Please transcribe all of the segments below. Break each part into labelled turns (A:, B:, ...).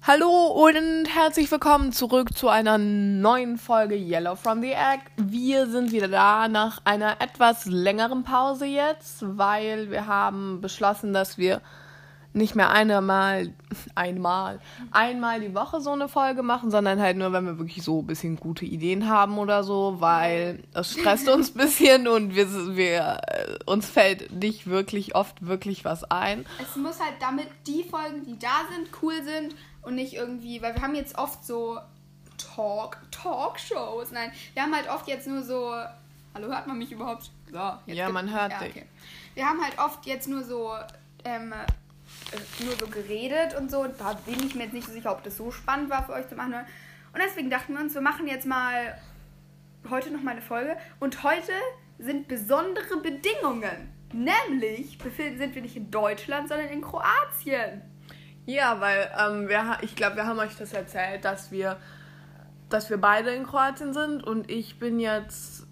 A: Hallo und herzlich willkommen zurück zu einer neuen Folge Yellow from the Egg. Wir sind wieder da nach einer etwas längeren Pause jetzt, weil wir haben beschlossen, dass wir nicht mehr einmal, einmal, einmal die Woche so eine Folge machen, sondern halt nur, wenn wir wirklich so ein bisschen gute Ideen haben oder so, weil es stresst uns ein bisschen und wir, wir, uns fällt nicht wirklich oft wirklich was ein.
B: Es muss halt damit die Folgen, die da sind, cool sind und nicht irgendwie, weil wir haben jetzt oft so Talk, Talkshows. Nein, wir haben halt oft jetzt nur so. Hallo, hört man mich überhaupt?
A: So, ja, man hört ja, dich. Okay.
B: Wir haben halt oft jetzt nur so. Ähm, äh, nur so geredet und so. Da bin ich mir jetzt nicht so sicher, ob das so spannend war für euch zu machen. Und deswegen dachten wir uns, wir machen jetzt mal heute noch mal eine Folge. Und heute sind besondere Bedingungen. Nämlich sind wir nicht in Deutschland, sondern in Kroatien.
A: Ja, weil ähm, wir, ich glaube, wir haben euch das erzählt, dass wir, dass wir beide in Kroatien sind und ich bin jetzt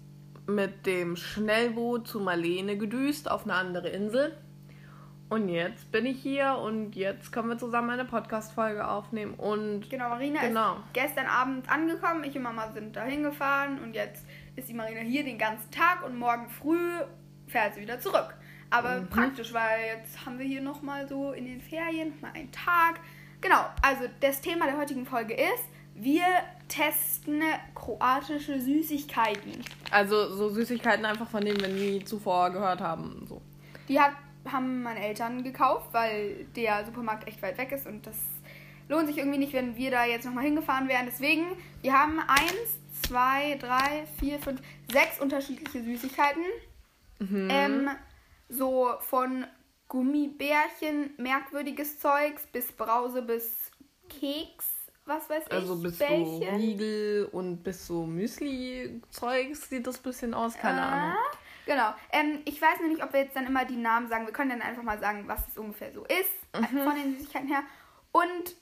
A: mit dem Schnellboot zu Marlene gedüst auf eine andere Insel. Und jetzt bin ich hier und jetzt können wir zusammen eine Podcast-Folge aufnehmen. Und
B: genau, Marina genau. ist gestern Abend angekommen. Ich und Mama sind da hingefahren und jetzt ist die Marina hier den ganzen Tag und morgen früh fährt sie wieder zurück. Aber mhm. praktisch, weil jetzt haben wir hier nochmal so in den Ferien mal einen Tag. Genau, also das Thema der heutigen Folge ist, wir testen kroatische Süßigkeiten.
A: Also so Süßigkeiten einfach, von denen wir nie zuvor gehört haben. So.
B: Die hat, haben meine Eltern gekauft, weil der Supermarkt echt weit weg ist und das lohnt sich irgendwie nicht, wenn wir da jetzt nochmal hingefahren wären. Deswegen, wir haben eins, zwei, drei, vier, fünf, sechs unterschiedliche Süßigkeiten. Mhm. Ähm, so von Gummibärchen, merkwürdiges Zeugs, bis Brause, bis Keks, was weiß
A: also ich. Also bis Bällchen. so Riegel und bis so Müsli-Zeugs sieht das ein bisschen aus, keine ah, Ahnung.
B: Genau. Ähm, ich weiß noch nicht, ob wir jetzt dann immer die Namen sagen. Wir können dann einfach mal sagen, was es ungefähr so ist, mhm. von den Süßigkeiten her. Und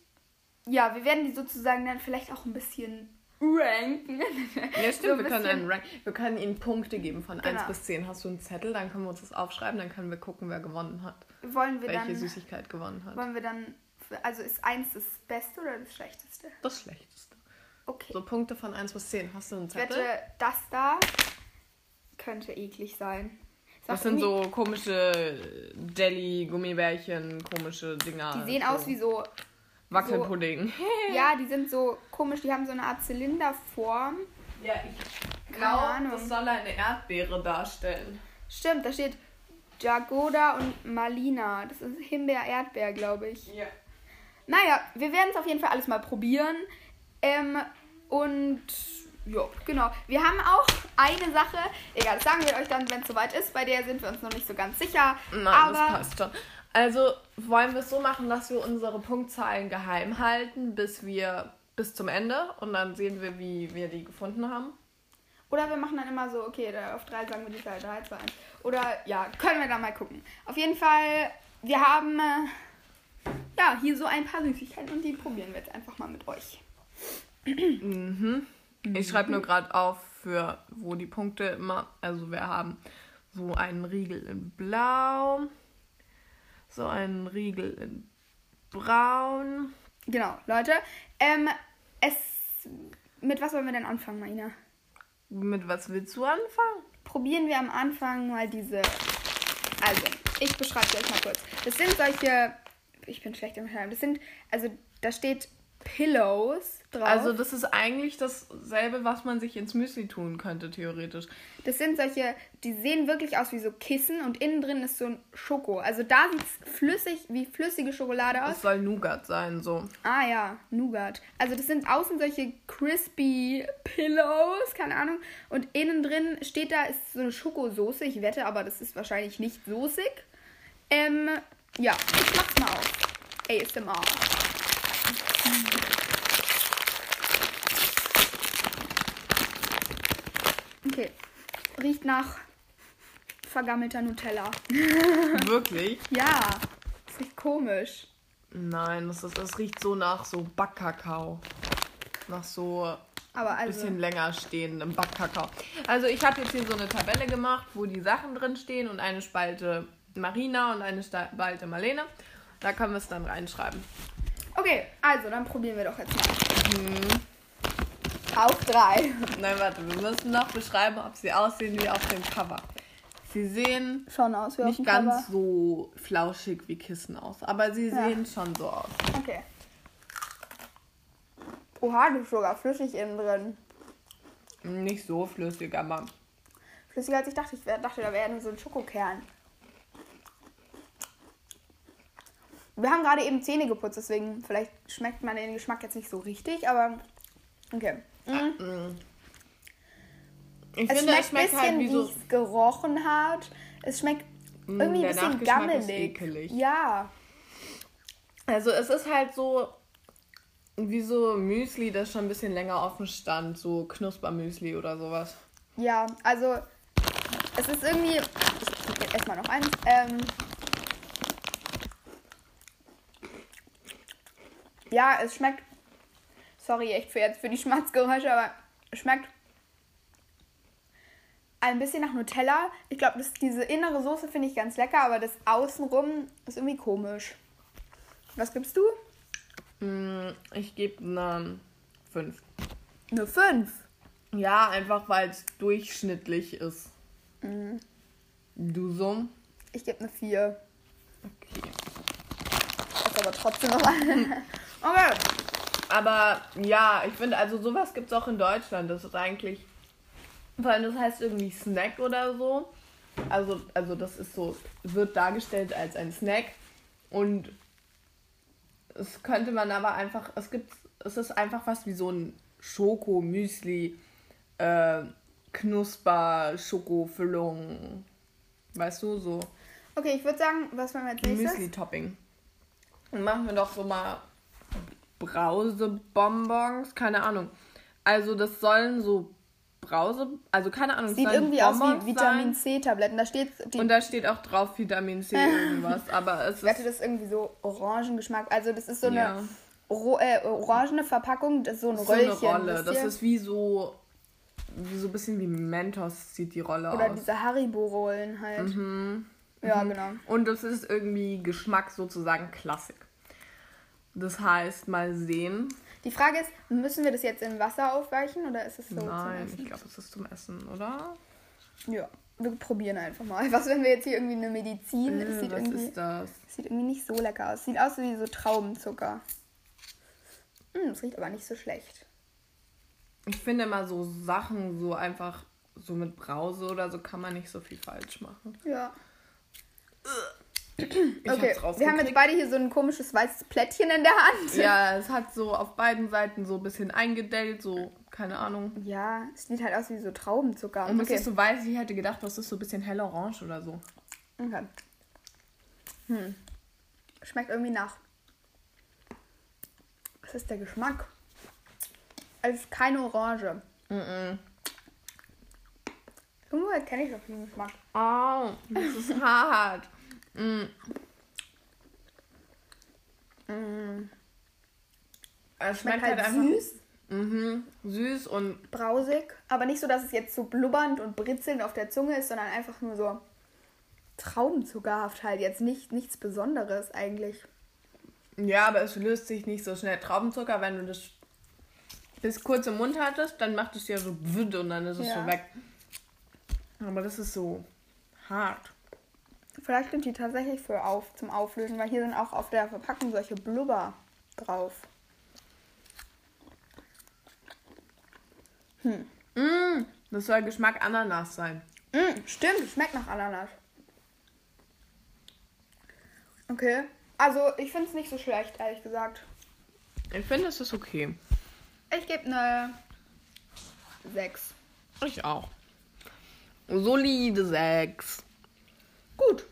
B: ja, wir werden die sozusagen dann vielleicht auch ein bisschen ranken.
A: Ja, stimmt, so wir können einen rank. Wir können ihnen Punkte geben von genau. 1 bis 10. Hast du einen Zettel, dann können wir uns das aufschreiben, dann können wir gucken, wer gewonnen hat.
B: Wollen wir
A: welche
B: dann,
A: Süßigkeit gewonnen hat.
B: Wollen wir dann, also ist 1 das Beste oder das Schlechteste?
A: Das Schlechteste.
B: Okay.
A: So Punkte von 1 bis 10. Hast du einen Zettel?
B: Ich wette, das da könnte eklig sein.
A: Das sind so komische Jelly-Gummibärchen, komische Dinger.
B: Die sehen so. aus wie so
A: Wackelpudding.
B: So, ja, die sind so komisch, die haben so eine Art Zylinderform.
A: Ja, ich glaube, das soll eine Erdbeere darstellen.
B: Stimmt, da steht Jagoda und Malina. Das ist Himbeer-Erdbeer, glaube ich.
A: Ja.
B: Naja, wir werden es auf jeden Fall alles mal probieren. Ähm, und ja, genau. Wir haben auch eine Sache, egal, das sagen wir euch dann, wenn es soweit ist. Bei der sind wir uns noch nicht so ganz sicher.
A: Nein, aber das passt schon. Also wollen wir es so machen, dass wir unsere Punktzahlen geheim halten, bis wir bis zum Ende und dann sehen wir, wie wir die gefunden haben.
B: Oder wir machen dann immer so, okay, auf drei sagen wir die Zahl 3, 2, 1. Oder ja, können wir da mal gucken. Auf jeden Fall, wir haben äh, ja hier so ein paar Süßigkeiten und die probieren wir jetzt einfach mal mit euch.
A: Mhm. Ich schreibe nur gerade auf, für wo die Punkte immer. Also wir haben so einen Riegel in Blau so einen Riegel in braun.
B: Genau, Leute. Ähm, es. Mit was wollen wir denn anfangen, Marina?
A: Mit was willst du anfangen?
B: Probieren wir am Anfang mal diese. Also, ich beschreibe dir euch mal kurz. Das sind solche. Ich bin schlecht im Schreiben. Das sind. Also, da steht Pillows
A: drauf. Also das ist eigentlich dasselbe, was man sich ins Müsli tun könnte, theoretisch.
B: Das sind solche, die sehen wirklich aus wie so Kissen und innen drin ist so ein Schoko. Also da sieht es flüssig, wie flüssige Schokolade aus.
A: Das soll Nougat sein, so.
B: Ah ja, Nougat. Also das sind außen solche crispy Pillows, keine Ahnung. Und innen drin steht da, ist so eine Schokosoße. Ich wette, aber das ist wahrscheinlich nicht soßig. Ähm, ja, ich mach's mal auf. ASMR. Okay. Riecht nach vergammelter Nutella.
A: Wirklich?
B: ja. Das riecht komisch.
A: Nein, das, ist, das riecht so nach so Backkakao. Nach so
B: Aber
A: ein
B: also.
A: bisschen länger stehendem Backkakao. Also ich habe jetzt hier so eine Tabelle gemacht, wo die Sachen drin stehen und eine Spalte Marina und eine Spalte Marlene. Da können wir es dann reinschreiben.
B: Okay, also dann probieren wir doch jetzt mal.
A: Mhm.
B: Auf drei.
A: Nein, warte, wir müssen noch beschreiben, ob sie aussehen wie auf dem Cover. Sie sehen
B: Schon aus wie auf
A: nicht
B: dem
A: ganz
B: Cover.
A: so flauschig wie Kissen aus, aber sie
B: Ja.
A: sehen schon so aus.
B: Okay. Oha, du bist sogar flüssig innen drin.
A: Nicht so flüssig, aber
B: Flüssiger als ich dachte. Ich wär- dachte, da wäre nur so ein Schokokern. Wir haben gerade eben Zähne geputzt, deswegen vielleicht schmeckt man den Geschmack jetzt nicht so richtig, aber okay. Mhm.
A: ich
B: Es
A: finde,
B: schmeckt
A: es schmeckt
B: ein bisschen,
A: halt wie so.
B: es gerochen hat. Es schmeckt
A: Mm,
B: irgendwie ein bisschen gammelig. Ja,
A: Also es ist halt so wie so Müsli, das schon ein bisschen länger offen stand, so Knuspermüsli oder sowas.
B: ja, also es ist irgendwie. Ich esse mal noch eins. Ähm, ja, es schmeckt. Sorry, echt für jetzt für die Schmatzgeräusche, aber es schmeckt ein bisschen nach Nutella. Ich glaube, diese innere Soße finde ich ganz lecker, aber das Außenrum ist irgendwie komisch. Was gibst du?
A: Mm, Ich gebe eine 5.
B: Eine 5.
A: Ja, einfach weil es durchschnittlich ist.
B: Mhm.
A: Du so?
B: Ich gebe eine 4.
A: Okay.
B: Ist aber trotzdem noch eine. okay.
A: Aber ja, ich finde, also sowas gibt es auch in Deutschland. Das ist eigentlich, vor allem das heißt irgendwie Snack oder so. Also, also das ist so, wird dargestellt als ein Snack. Und es könnte man aber einfach, es gibt, es ist einfach was wie so ein Schoko-Müsli, äh, Knusper, Schokofüllung. Weißt du, so
B: Okay, ich würde sagen, was machen wir als nächstes?
A: Müsli-Topping. Dann machen wir doch so mal Brausebonbons, keine Ahnung. Also das sollen so Brause, also keine Ahnung,
B: Sieht irgendwie aus
A: Bonbons
B: wie Vitamin. C-Tabletten. Da steht,
A: Und da steht auch drauf Vitamin C irgendwas, aber es
B: ich wette, das ist irgendwie so Orangengeschmack. Also das ist so eine
A: Ja.
B: äh, orangene Verpackung, das ist so ein
A: so eine
B: Röllchen.
A: Rolle.
B: wisst
A: Das ist wie so wie so ein bisschen wie Mentos sieht die Rolle
B: Oder
A: aus.
B: diese Haribo-Rollen halt.
A: Mhm.
B: Ja, genau.
A: Und das ist irgendwie Geschmack sozusagen Klassik. Das heißt, mal sehen.
B: Die Frage ist, müssen wir das jetzt in Wasser aufweichen oder ist es so
A: Nein, ich glaube, es ist zum Essen, oder?
B: Ja, wir probieren einfach mal. Was, wenn wir jetzt hier irgendwie eine Medizin...
A: Äh,
B: sieht,
A: was
B: irgendwie,
A: ist das?
B: sieht irgendwie nicht so lecker aus. Sieht aus wie so Traubenzucker. Hm, es riecht aber nicht so schlecht.
A: Ich finde immer so Sachen so einfach so mit Brause oder so kann man nicht so viel falsch machen.
B: Ja.
A: Ich
B: Okay, wir haben jetzt beide hier so ein komisches weißes Plättchen in der Hand.
A: Ja, es hat so auf beiden Seiten so ein bisschen eingedellt, so, keine Ahnung.
B: Ja, es sieht halt aus wie so Traubenzucker.
A: Und es
B: okay.
A: ist so weiß, ich hätte gedacht, das ist so ein bisschen hell orange oder so.
B: okay. Hm. Schmeckt irgendwie nach. Was ist der Geschmack? Es ist keine Orange.
A: Mhm.
B: Irgendwo kenne ich doch den Geschmack.
A: Oh, das ist hart. Mm.
B: Mm.
A: Es
B: Schmeckt
A: schmeckt
B: halt
A: halt einfach
B: süß,
A: Mhm, süß und
B: brausig, aber nicht so, dass es jetzt so blubbernd und britzelnd auf der Zunge ist, sondern einfach nur so Traubenzuckerhaft halt. Jetzt nicht, nichts Besonderes eigentlich.
A: ja, aber es löst sich nicht so schnell. Traubenzucker, wenn du das bis kurz im Mund hattest, dann macht es ja so wüt und dann ist es
B: Ja.
A: so weg. Aber das ist so hart.
B: Vielleicht sind die tatsächlich für auf zum Auflösen, weil hier sind auch auf der Verpackung solche Blubber drauf.
A: Mm, das soll Geschmack Ananas sein.
B: Mm, stimmt, schmeckt nach Ananas. Okay. Also, ich finde es nicht so schlecht, ehrlich gesagt.
A: Ich finde, es ist okay.
B: Ich gebe eine 6.
A: Ich auch. Solide 6.
B: Gut.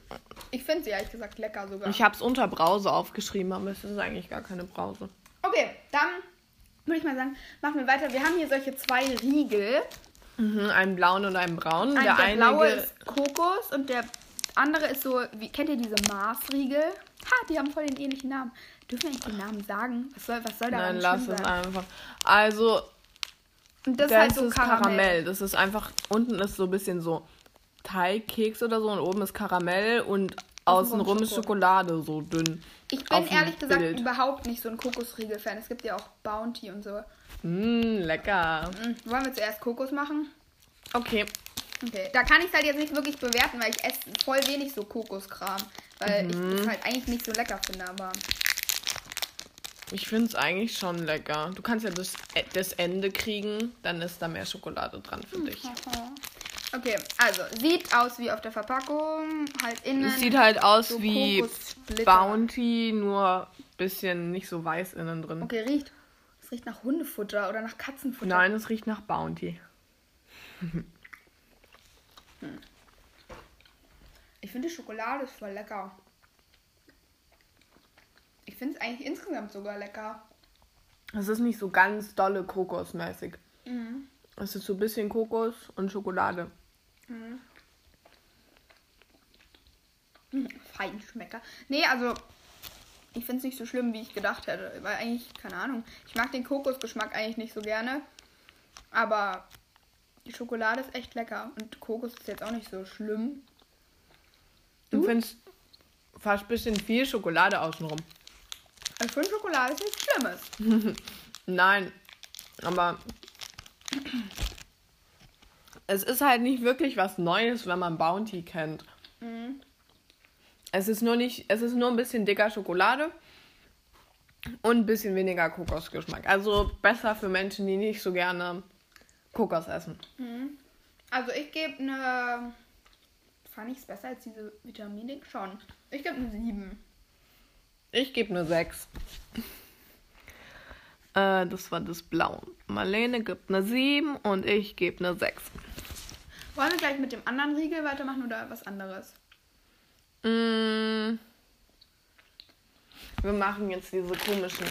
B: Ich finde sie ehrlich gesagt lecker sogar.
A: Ich habe es unter Brause aufgeschrieben, aber es ist eigentlich gar keine Brause.
B: Okay, dann würde ich mal sagen, machen wir weiter. Wir haben hier solche zwei Riegel.
A: Mhm, einen blauen und einen braunen.
B: Ein,
A: der,
B: der,
A: eine
B: blaue ist Kokos und der andere ist so, wie kennt ihr diese Mars-Riegel? Ha, die haben voll den ähnlichen Namen. Dürfen wir eigentlich den Namen sagen? Was soll, was soll da
A: Nein, lass es einfach. Also,
B: Und das,
A: das,
B: ist halt so Karamell.
A: Karamell. Das ist einfach, unten ist so ein bisschen so Teigkeks oder so und oben ist Karamell und
B: Außenrum
A: ist
B: Schoko.
A: Schokolade so dünn.
B: Ich bin ehrlich gesagt
A: Bild.
B: überhaupt nicht so ein Kokosriegel-Fan. Es gibt ja auch Bounty und so.
A: Mmm, lecker.
B: Hm, Wollen wir zuerst Kokos machen?
A: Okay.
B: Okay, da kann ich es halt jetzt nicht wirklich bewerten, weil ich esse voll wenig so Kokoskram. Weil ich
A: Mhm.
B: es halt eigentlich nicht so lecker finde, aber.
A: Ich finde es eigentlich schon lecker. Du kannst ja das, das Ende kriegen, dann ist da mehr Schokolade dran für dich.
B: Okay, also sieht aus wie auf der Verpackung. Halt innen.
A: Es sieht halt aus
B: so
A: wie. Bounty, nur bisschen nicht so weiß innen drin.
B: Okay, riecht. Es riecht nach Hundefutter oder nach Katzenfutter.
A: Nein, es riecht nach Bounty.
B: Ich finde die Schokolade ist voll lecker. Ich finde es eigentlich insgesamt sogar lecker.
A: Es ist nicht so ganz dolle kokosmäßig.
B: Mhm.
A: Es ist so ein bisschen Kokos und Schokolade.
B: Hm, Feinschmecker. Nee, also ich finde es nicht so schlimm, wie ich gedacht hätte. Weil eigentlich, keine Ahnung, ich mag den Kokosgeschmack eigentlich nicht so gerne. Aber die Schokolade ist echt lecker. Und Kokos ist jetzt auch nicht so schlimm.
A: Du findest fast ein bisschen viel Schokolade außenrum.
B: Ich finde Schokolade ist nichts Schlimmes.
A: Nein, aber es ist halt nicht wirklich was Neues, wenn man Bounty kennt. Es ist nur nicht, es ist nur ein bisschen dicker Schokolade und ein bisschen weniger Kokosgeschmack. Also besser für Menschen, die nicht so gerne Kokos essen.
B: Also ich gebe eine. Fand ich es besser als diese Vitamine? Schon. Ich gebe eine 7.
A: Ich gebe eine 6. Äh, das war das Blaue. Marlene gibt eine 7 und ich gebe eine 6.
B: Wollen wir gleich mit dem anderen Riegel weitermachen oder was anderes?
A: Mm. Wir machen jetzt diese komischen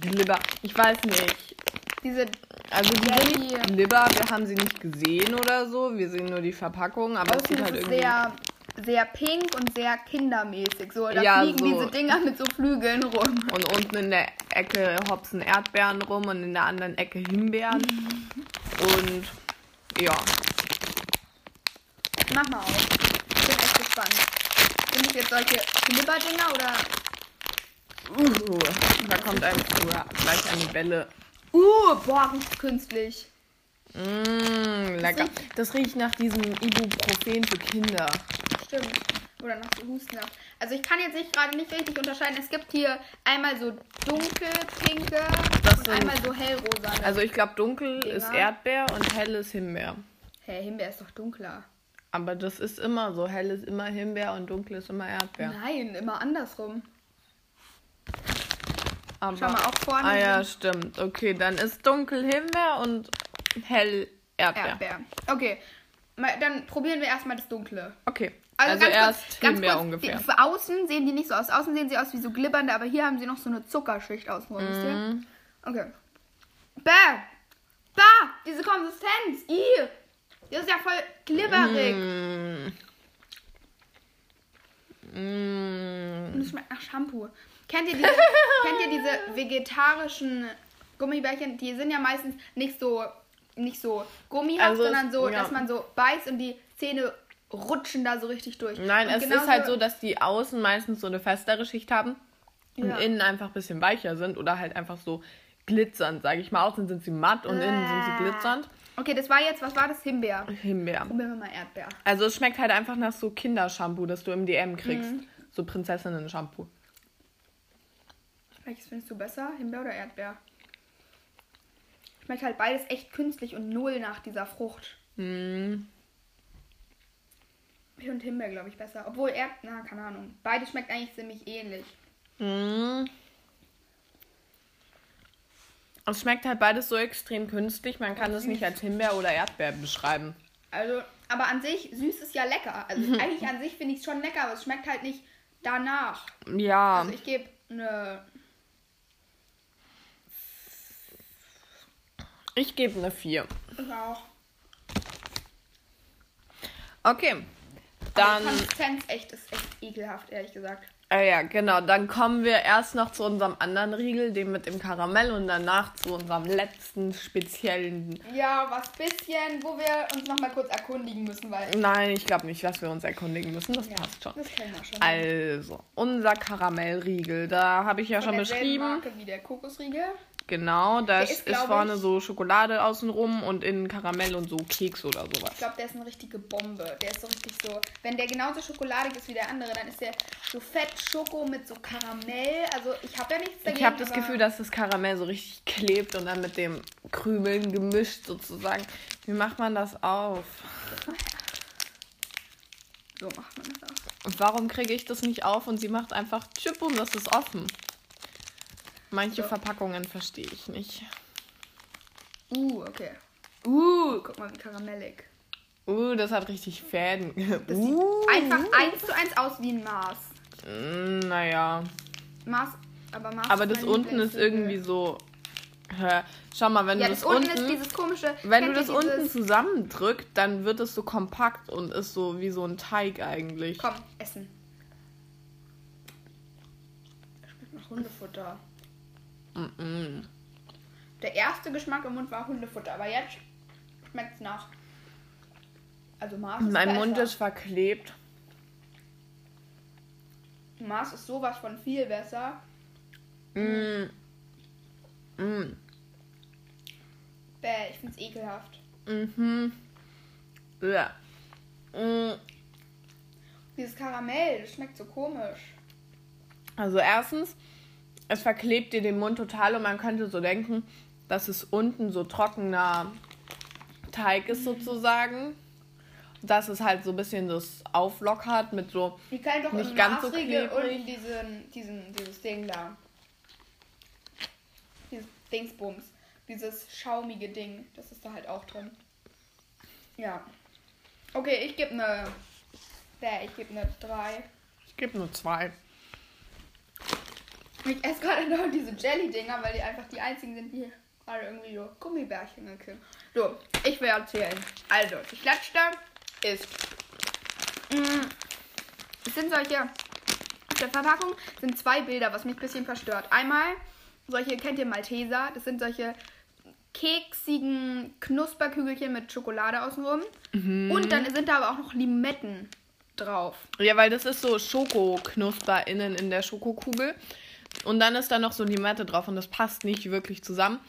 A: Glibber. Ich weiß nicht.
B: Diese.
A: Also die
B: Ja,
A: Glibber, wir haben sie nicht gesehen oder so. Wir sehen nur die Verpackung, aber es sieht halt irgendwie.
B: sehr, sehr pink und sehr kindermäßig. So, da
A: Ja,
B: fliegen
A: so.
B: diese Dinger mit so Flügeln rum.
A: Und unten in der Ecke hopsen Erdbeeren rum und in der anderen Ecke Himbeeren. Und ja.
B: Mach mal auf. Ich bin echt gespannt. Sind das jetzt solche Glibber-Dinger oder.
A: Uh, da kommt ein, uh, gleich eine Bälle.
B: Uh, boah, riecht künstlich.
A: Mmh, lecker. Das riecht nach diesem Ibuprofen für Kinder.
B: Stimmt. Oder nach so Hustensaft. Also ich kann jetzt nicht gerade nicht richtig unterscheiden. Es gibt hier einmal so dunkelpinke und einmal so hellrosa.
A: Also ich glaube, dunkel
B: Dinger.
A: ist Erdbeer und hell ist Himbeer.
B: Hä, Himbeer ist doch dunkler.
A: Aber das ist immer so. Hell ist immer Himbeer und dunkel ist immer Erdbeer.
B: Nein, immer andersrum.
A: Aber,
B: Schau mal, auch vorne
A: Ah ja, stimmt. Okay, dann ist dunkel Himbeer und hell Erdbeer.
B: Erdbeer. Okay, dann probieren wir erstmal das Dunkle.
A: Okay. Also,
B: ganz
A: erst
B: kurz, ganz
A: Himbeer
B: kurz,
A: ungefähr.
B: Die, außen sehen die nicht so aus. Außen sehen sie aus wie so glibbernde, aber hier haben sie noch so eine Zuckerschicht außenrum. ihr?
A: Mhm.
B: Okay. Bäh! Bah! Diese Konsistenz! Ih! Die ist ja voll glibberig.
A: Mm. Mm.
B: Es schmeckt nach Shampoo. Kennt ihr diese, kennt ihr diese vegetarischen Gummibärchen? Die sind ja meistens nicht so, nicht so gummihaft,
A: Also
B: sondern so,
A: ja.
B: dass man so beißt und die Zähne rutschen da so richtig durch.
A: Nein,
B: und
A: es ist halt so, dass die außen meistens so eine festere Schicht haben und
B: Ja.
A: innen einfach ein bisschen weicher sind oder halt einfach so glitzernd, sage ich mal. Außen sind sie matt und innen sind sie glitzernd.
B: Okay, das war jetzt, was war das? Himbeer.
A: Himbeer.
B: Probieren wir mal Erdbeer.
A: Also es schmeckt halt einfach nach so Kindershampoo, das du im DM kriegst.
B: Mhm.
A: So Prinzessinnen-Shampoo.
B: Welches findest du besser? Himbeer oder Erdbeer? Schmeckt halt beides echt künstlich und null nach dieser Frucht.
A: Mm.
B: Ich finde Himbeer, glaube ich, besser. Obwohl Erdbeer, na, keine Ahnung. Beides schmeckt eigentlich ziemlich ähnlich.
A: Mm. Es schmeckt halt beides so extrem künstlich, man kann es nicht als Himbeer oder Erdbeer beschreiben.
B: Also, aber an sich, süß ist ja lecker. Also eigentlich an sich finde ich es schon lecker, aber es schmeckt halt nicht danach.
A: Ja,
B: Also ich gebe eine.
A: ich gebe eine 4.
B: Ich auch.
A: Okay, dann
B: die Konsistenz echt ist echt ekelhaft, ehrlich gesagt.
A: Äh, ja, genau. Dann kommen wir erst noch zu unserem anderen Riegel, dem mit dem Karamell, und danach zu unserem letzten speziellen.
B: Ja, was bisschen, wo wir uns nochmal kurz erkundigen müssen, weil.
A: Nein, ich glaube nicht, dass wir uns erkundigen müssen. Das
B: Ja,
A: passt schon.
B: Das kennen wir schon.
A: Also, unser Karamellriegel, da habe ich ja
B: Von
A: schon beschrieben.
B: Marke wie der Kokosriegel.
A: Genau, da
B: Der
A: ist,
B: ist,
A: vorne
B: ich-
A: so Schokolade außenrum und innen Karamell und so Keks oder sowas.
B: Ich glaube, der ist eine richtige Bombe. Der ist so richtig so. Wenn der genauso schokoladig ist wie der andere, dann ist der so fett Schoko mit so Karamell. Also ich habe ja nichts dagegen.
A: Ich habe das Gefühl, dass das Karamell so richtig klebt und dann mit dem Krümeln gemischt sozusagen. Wie macht man das auf?
B: So macht man das.
A: Und warum kriege ich das nicht auf und sie macht einfach Chip und das ist offen? Manche
B: So.
A: Verpackungen verstehe ich nicht.
B: Uh, okay. Uh, guck mal, wie karamellig.
A: Uh, das hat richtig Fäden.
B: Das
A: uh,
B: sieht einfach eins zu eins aus wie ein Mars.
A: mm, naja.
B: Mars, aber Mars
A: Aber das unten ist irgendwie so. Hä? Schau mal, wenn
B: Ja,
A: du
B: das
A: das
B: unten
A: unten.
B: ist dieses komische.
A: wenn du das unten zusammendrückt, dann wird es so kompakt und ist so wie so ein Teig eigentlich.
B: Komm, essen. Schmeckt nach Hundefutter.
A: Mm-mm.
B: Der erste Geschmack im Mund war Hundefutter, aber jetzt schmeckt es nach. Also Mars ist
A: Mein. Mund ist verklebt.
B: Mars ist sowas von viel besser.
A: Mm. Mm.
B: Bäh, ich find's ekelhaft.
A: Mhm. Ja. Mm.
B: Dieses Karamell, das schmeckt so komisch.
A: Also erstens, es verklebt dir den Mund total und man könnte so denken, dass es unten so trockener Teig ist sozusagen. Dass es halt so ein bisschen das auflockert mit so.
B: Die kann doch
A: Nicht ganz so klebrig.
B: und diesen, diesen, dieses Ding da. Dieses Dingsbums. Dieses schaumige Ding. Das ist da halt auch drin. Ja. Okay, ich gebe eine. Bäh, ich gebe eine 3.
A: Ich gebe nur zwei.
B: Ich esse gerade noch diese Jelly-Dinger, weil die einfach die einzigen sind, die gerade irgendwie so Gummibärchen gekriegt. So, ich will erzählen. Also, das letzte ist. Mh, es sind solche. Auf der Verpackung sind zwei Bilder, was mich ein bisschen verstört. Einmal solche, kennt ihr Malteser? Das sind solche keksigen Knusperkügelchen mit Schokolade außenrum. Und dann sind da aber auch noch Limetten drauf.
A: Ja, weil das ist so Schokoknusper innen in der Schokokugel. Und dann ist da noch so Limette drauf und das passt nicht wirklich zusammen.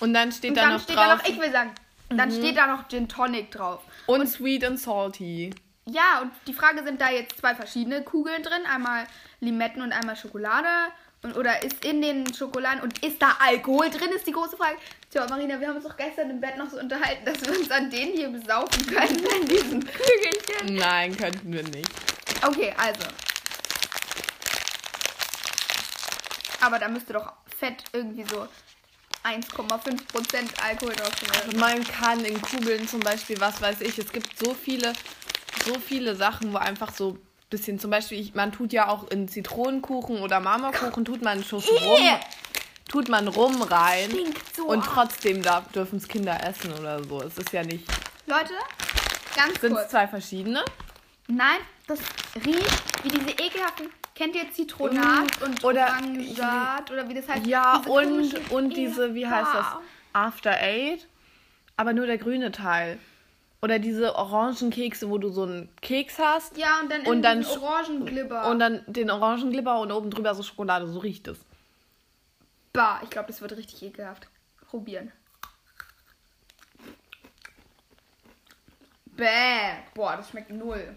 A: Und dann steht
B: Und
A: da
B: dann
A: noch
B: steht
A: drauf.
B: da noch, ich will sagen, dann steht da noch Gin Tonic drauf.
A: und sweet and salty.
B: Ja, und die Frage sind da jetzt zwei verschiedene Kugeln drin, einmal Limetten und einmal Schokolade. Und, oder ist in den Schokoladen und ist da Alkohol drin, ist die große Frage. Tja, Marina, wir haben uns doch gestern im Bett noch so unterhalten, dass wir uns an denen hier besaufen können, an diesen Kügelchen.
A: Nein, könnten wir nicht.
B: Okay, also. Aber da müsste doch Fett irgendwie so 1,5% Alkohol drauf sein.
A: Man kann in Kugeln zum Beispiel, was weiß ich, es gibt so viele, so viele Sachen, wo einfach so ein bisschen, zum Beispiel, ich, man tut ja auch in Zitronenkuchen oder Marmorkuchen, tut man einen Schuss rum, tut man rum rein
B: so
A: und trotzdem dürfen es Kinder essen oder so. Es ist ja nicht,
B: Leute, ganz
A: sind es zwei verschiedene?
B: Nein, das riecht wie diese ekelhaften. Kennt ihr Zitronat
A: Mm,
B: und
A: oder-
B: Orangensaat oder wie das heißt?
A: Ja,
B: Diese
A: und, und diese, wie heißt das? After Eight, aber nur der grüne Teil. Oder diese Orangenkekse, wo du so einen Keks hast
B: Ja, und dann,
A: Und dann
B: Orangenglibber.
A: und dann den Orangenglibber und oben drüber so Schokolade. So riecht es.
B: bah, ich glaube, das wird richtig ekelhaft. Probieren. Bäh. Boah, das schmeckt null.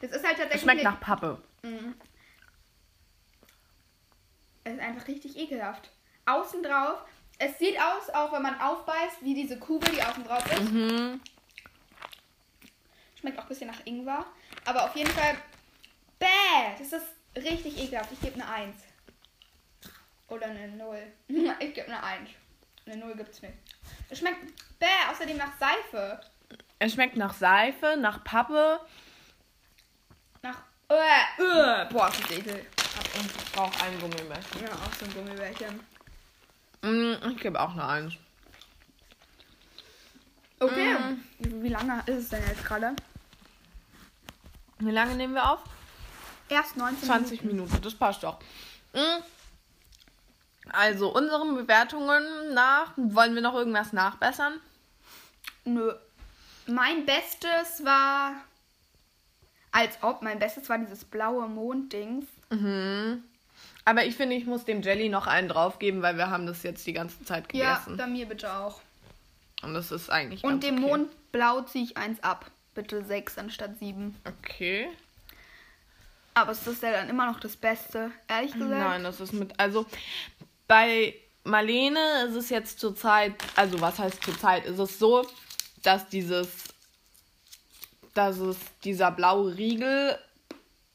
B: Das ist halt tatsächlich.
A: schmeckt nach Pappe.
B: Es ist einfach richtig ekelhaft. Außen drauf. Es sieht aus, auch wenn man aufbeißt, wie diese Kugel, die außen drauf ist.
A: Mhm.
B: Schmeckt auch ein bisschen nach Ingwer. Aber auf jeden Fall. Bäh! Das ist richtig ekelhaft. Ich gebe eine 1. Oder eine 0. Ich gebe eine 1. Eine 0 gibt's nicht. Es schmeckt bäh, außerdem nach Seife.
A: Es schmeckt nach Seife, nach Pappe.
B: Äh, äh. Boah, das ist ekel.
A: Und ich brauche ein Gummibärchen.
B: Ja, auch so ein Gummibärchen.
A: Mm, Ich gebe auch eine Eins.
B: Okay. Wie wie lange ist es denn jetzt gerade?
A: Wie lange nehmen wir auf?
B: Erst 19
A: 20 Minuten, das passt doch. Mm. Also, unseren Bewertungen nach, wollen wir noch irgendwas nachbessern?
B: Nö. Mein Bestes war. Als ob, mein Bestes war dieses blaue Monddings.
A: Aber ich finde, ich muss dem Jelly noch einen draufgeben, weil wir haben das jetzt die ganze Zeit
B: Ja,
A: gegessen.
B: bei mir bitte auch.
A: Und das ist eigentlich
B: Und dem
A: okay.
B: Mondblau ziehe ich eins ab. Bitte sechs anstatt sieben.
A: Okay.
B: Aber ist das ja dann immer noch das Beste, ehrlich gesagt?
A: Nein, das ist mit. Also bei Marlene ist es jetzt zurzeit, also was heißt zurzeit, ist es so, dass dieses, dass es dieser blaue Riegel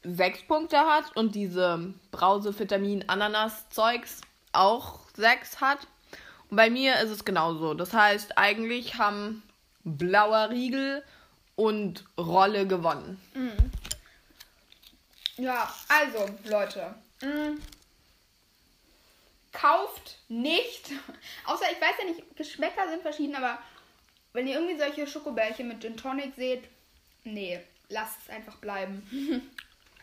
A: sechs Punkte hat und diese Brause Vitamin Ananas Zeugs auch sechs hat. Und bei mir ist es genauso. Das heißt, eigentlich haben blauer Riegel und Rolle gewonnen.
B: Ja, also, Leute. mh, kauft nicht. Außer, ich weiß ja nicht, Geschmäcker sind verschieden, aber wenn ihr irgendwie solche Schokobärchen mit Gin Tonic seht, nee, lasst es einfach bleiben.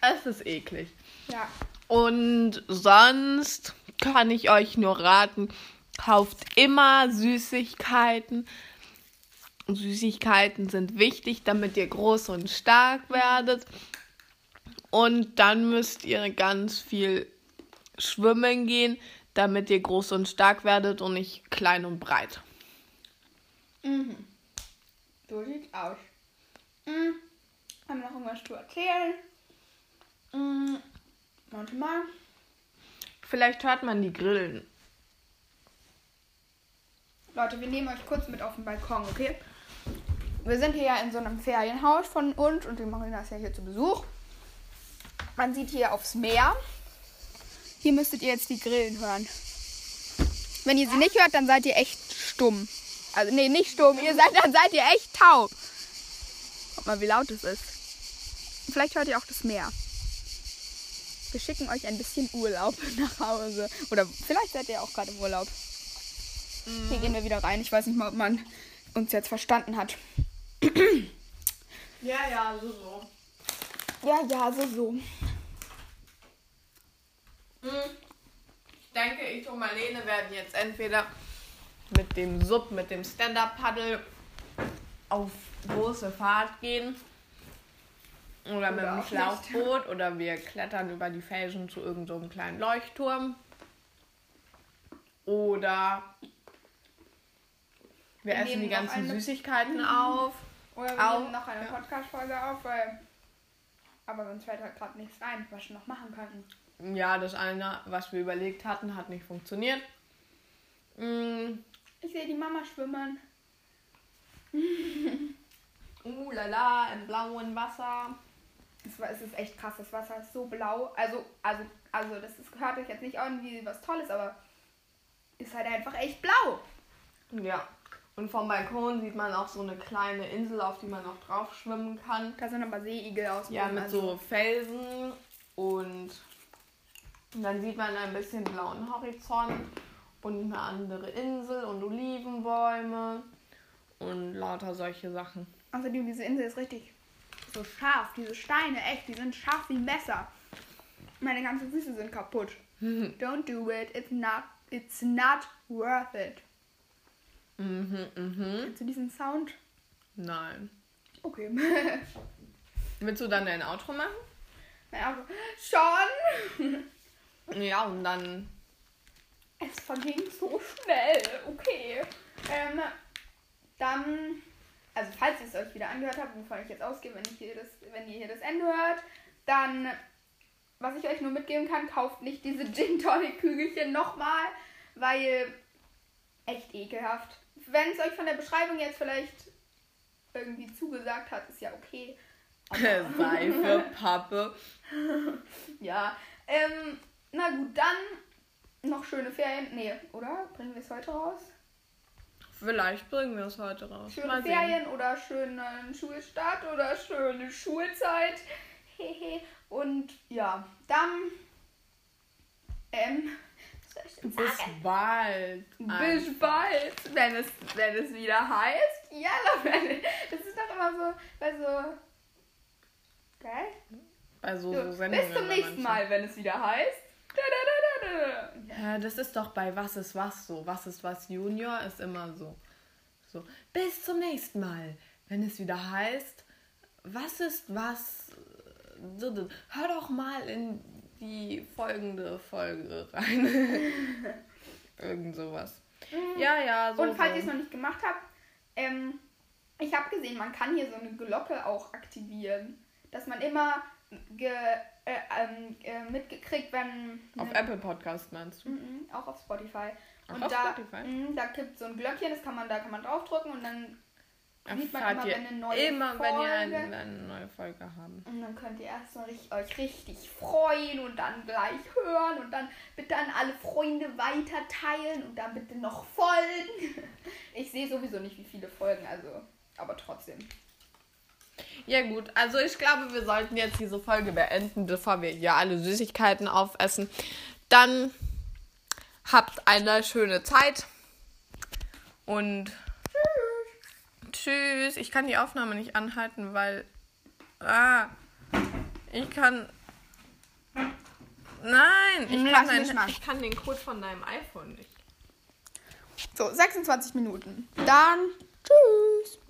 A: Es ist eklig.
B: Ja.
A: Und sonst kann ich euch nur raten, kauft immer Süßigkeiten. Süßigkeiten sind wichtig, damit ihr groß und stark werdet. Und dann müsst ihr ganz viel schwimmen gehen, damit ihr groß und stark werdet und nicht klein und breit.
B: So sieht's aus. Mhm. Haben wir noch irgendwas zu erzählen? Mhm. Warte mal.
A: Vielleicht hört man die Grillen.
B: Leute, wir nehmen euch kurz mit auf den Balkon, okay? Wir sind hier ja in so einem Ferienhaus von uns und die Marina ist ja hier zu Besuch. Man sieht hier aufs Meer. Hier müsstet ihr jetzt die Grillen hören. Wenn ihr sie nicht hört, dann seid ihr echt stumm. Also, nee, nicht stumm. Ihr seid, dann seid ihr echt taub. Guck mal, wie laut es ist. Vielleicht hört ihr auch das Meer. Wir schicken euch ein bisschen Urlaub nach Hause. Oder vielleicht seid ihr auch gerade im Urlaub. Hier gehen wir wieder rein. Ich weiß nicht mal, ob man uns jetzt verstanden hat.
A: Ja, ja, so, so.
B: Ja, ja, so, so.
A: Ich denke, ich und Marlene werden jetzt entweder mit dem Sub, mit dem Stand-Up-Paddle auf große Fahrt gehen. Oder mit
B: Oder
A: dem
B: auch nicht.
A: Schlauchboot. Oder wir klettern über die Felsen zu irgendeinem so einem kleinen Leuchtturm. Oder wir,
B: Wir
A: essen die ganzen Süßigkeiten auf.
B: Oder wir
A: Auch,
B: nehmen noch eine
A: ja.
B: Podcast-Folge auf, weil. Aber uns fällt halt gerade nichts ein, was wir noch machen könnten.
A: Ja, das eine, was wir überlegt hatten, hat nicht funktioniert. Mm,
B: Ich sehe die Mama schwimmen.
A: Uh, lala, im blauen Wasser.
B: Es, war, es ist echt krass, das Wasser ist so blau. Also, also, also das ist, hört euch jetzt nicht an wie was Tolles, aber ist halt einfach echt blau.
A: Ja. Und vom Balkon sieht man auch so eine kleine Insel, auf die man auch drauf schwimmen kann.
B: Da sind aber Seeigel aus. dem
A: Ja, mit
B: also-
A: so Felsen und dann sieht man ein bisschen blauen Horizont und eine andere Insel und Olivenbäume und lauter solche Sachen.
B: Außerdem, diese Insel ist richtig so scharf. Diese Steine, echt, die sind scharf wie Messer. Meine ganzen Füße sind kaputt. Don't do it. It's not, it's not worth it.
A: Mhm, mhm.
B: Du diesen Sound?
A: Nein.
B: Okay.
A: Willst du dann dein Outro machen?
B: mein Auto. Schon?
A: Ja, und dann.
B: Es verging so schnell. Okay. Ähm, dann, also falls ihr es euch wieder angehört habt, wovon ich jetzt ausgehe, wenn, ich hier das, wenn ihr hier das Ende hört, dann, was ich euch nur mitgeben kann, kauft nicht diese Gin Tonic Kügelchen nochmal, weil echt ekelhaft. Wenn es euch von der Beschreibung jetzt vielleicht irgendwie zugesagt hat, ist ja okay.
A: Seife, Pappe.
B: Ja, ähm, na gut, dann noch schöne Ferien. Nee, oder? Bringen wir es heute raus?
A: Vielleicht bringen wir es heute raus.
B: Schöne
A: Mal sehen.
B: Ferien oder schönen Schulstart oder schöne Schulzeit. Hehe. Und ja, dann. Ähm. was soll ich denn
A: Bis bald.
B: Bis bald, wenn es, wenn es wieder heißt. Ja, Leute, das ist doch immer so, bei so. Gell?
A: bei so,
B: So, bis zum nächsten. Mal, wenn es wieder heißt. Da, da, da.
A: Ja, das ist doch bei Was ist was so. Was ist was Junior ist immer so. So, bis zum nächsten Mal, wenn es wieder heißt, was ist was. Hör doch mal in die folgende Folge rein. Irgend sowas. Ja, ja, so.
B: Und falls
A: so.
B: ihr es noch nicht gemacht habt, ähm, ich habe gesehen, man kann hier so eine Glocke auch aktivieren. Dass man immer ge, äh, ähm, äh, mitgekriegt, wenn.
A: Auf
B: ne-
A: Apple Podcast meinst du?
B: Mhm, auch auf Spotify.
A: Auch
B: und
A: auf
B: da,
A: Spotify?
B: mhm, da gibt es so ein Glöckchen, das kann man, da kann man draufdrücken und dann sieht man immer, wenn eine neue
A: immer, wenn ihr eine,
B: Folge-
A: eine neue Folge haben.
B: Und dann könnt ihr erstmal richtig, euch richtig freuen und dann gleich hören und dann bitte an alle Freunde weiter teilen und dann bitte noch folgen. Ich sehe sowieso nicht, wie viele Folgen, also, aber trotzdem.
A: Ja gut, also ich glaube, wir sollten jetzt diese Folge beenden, bevor wir hier alle Süßigkeiten aufessen. Dann habt eine schöne Zeit und tschüss. Ich kann die Aufnahme nicht anhalten, weil ah, ich kann Nein, ich
B: Lass
A: kann,
B: mal.
A: ich kann den Code von deinem iPhone nicht.
B: So, 26 Minuten. Dann tschüss.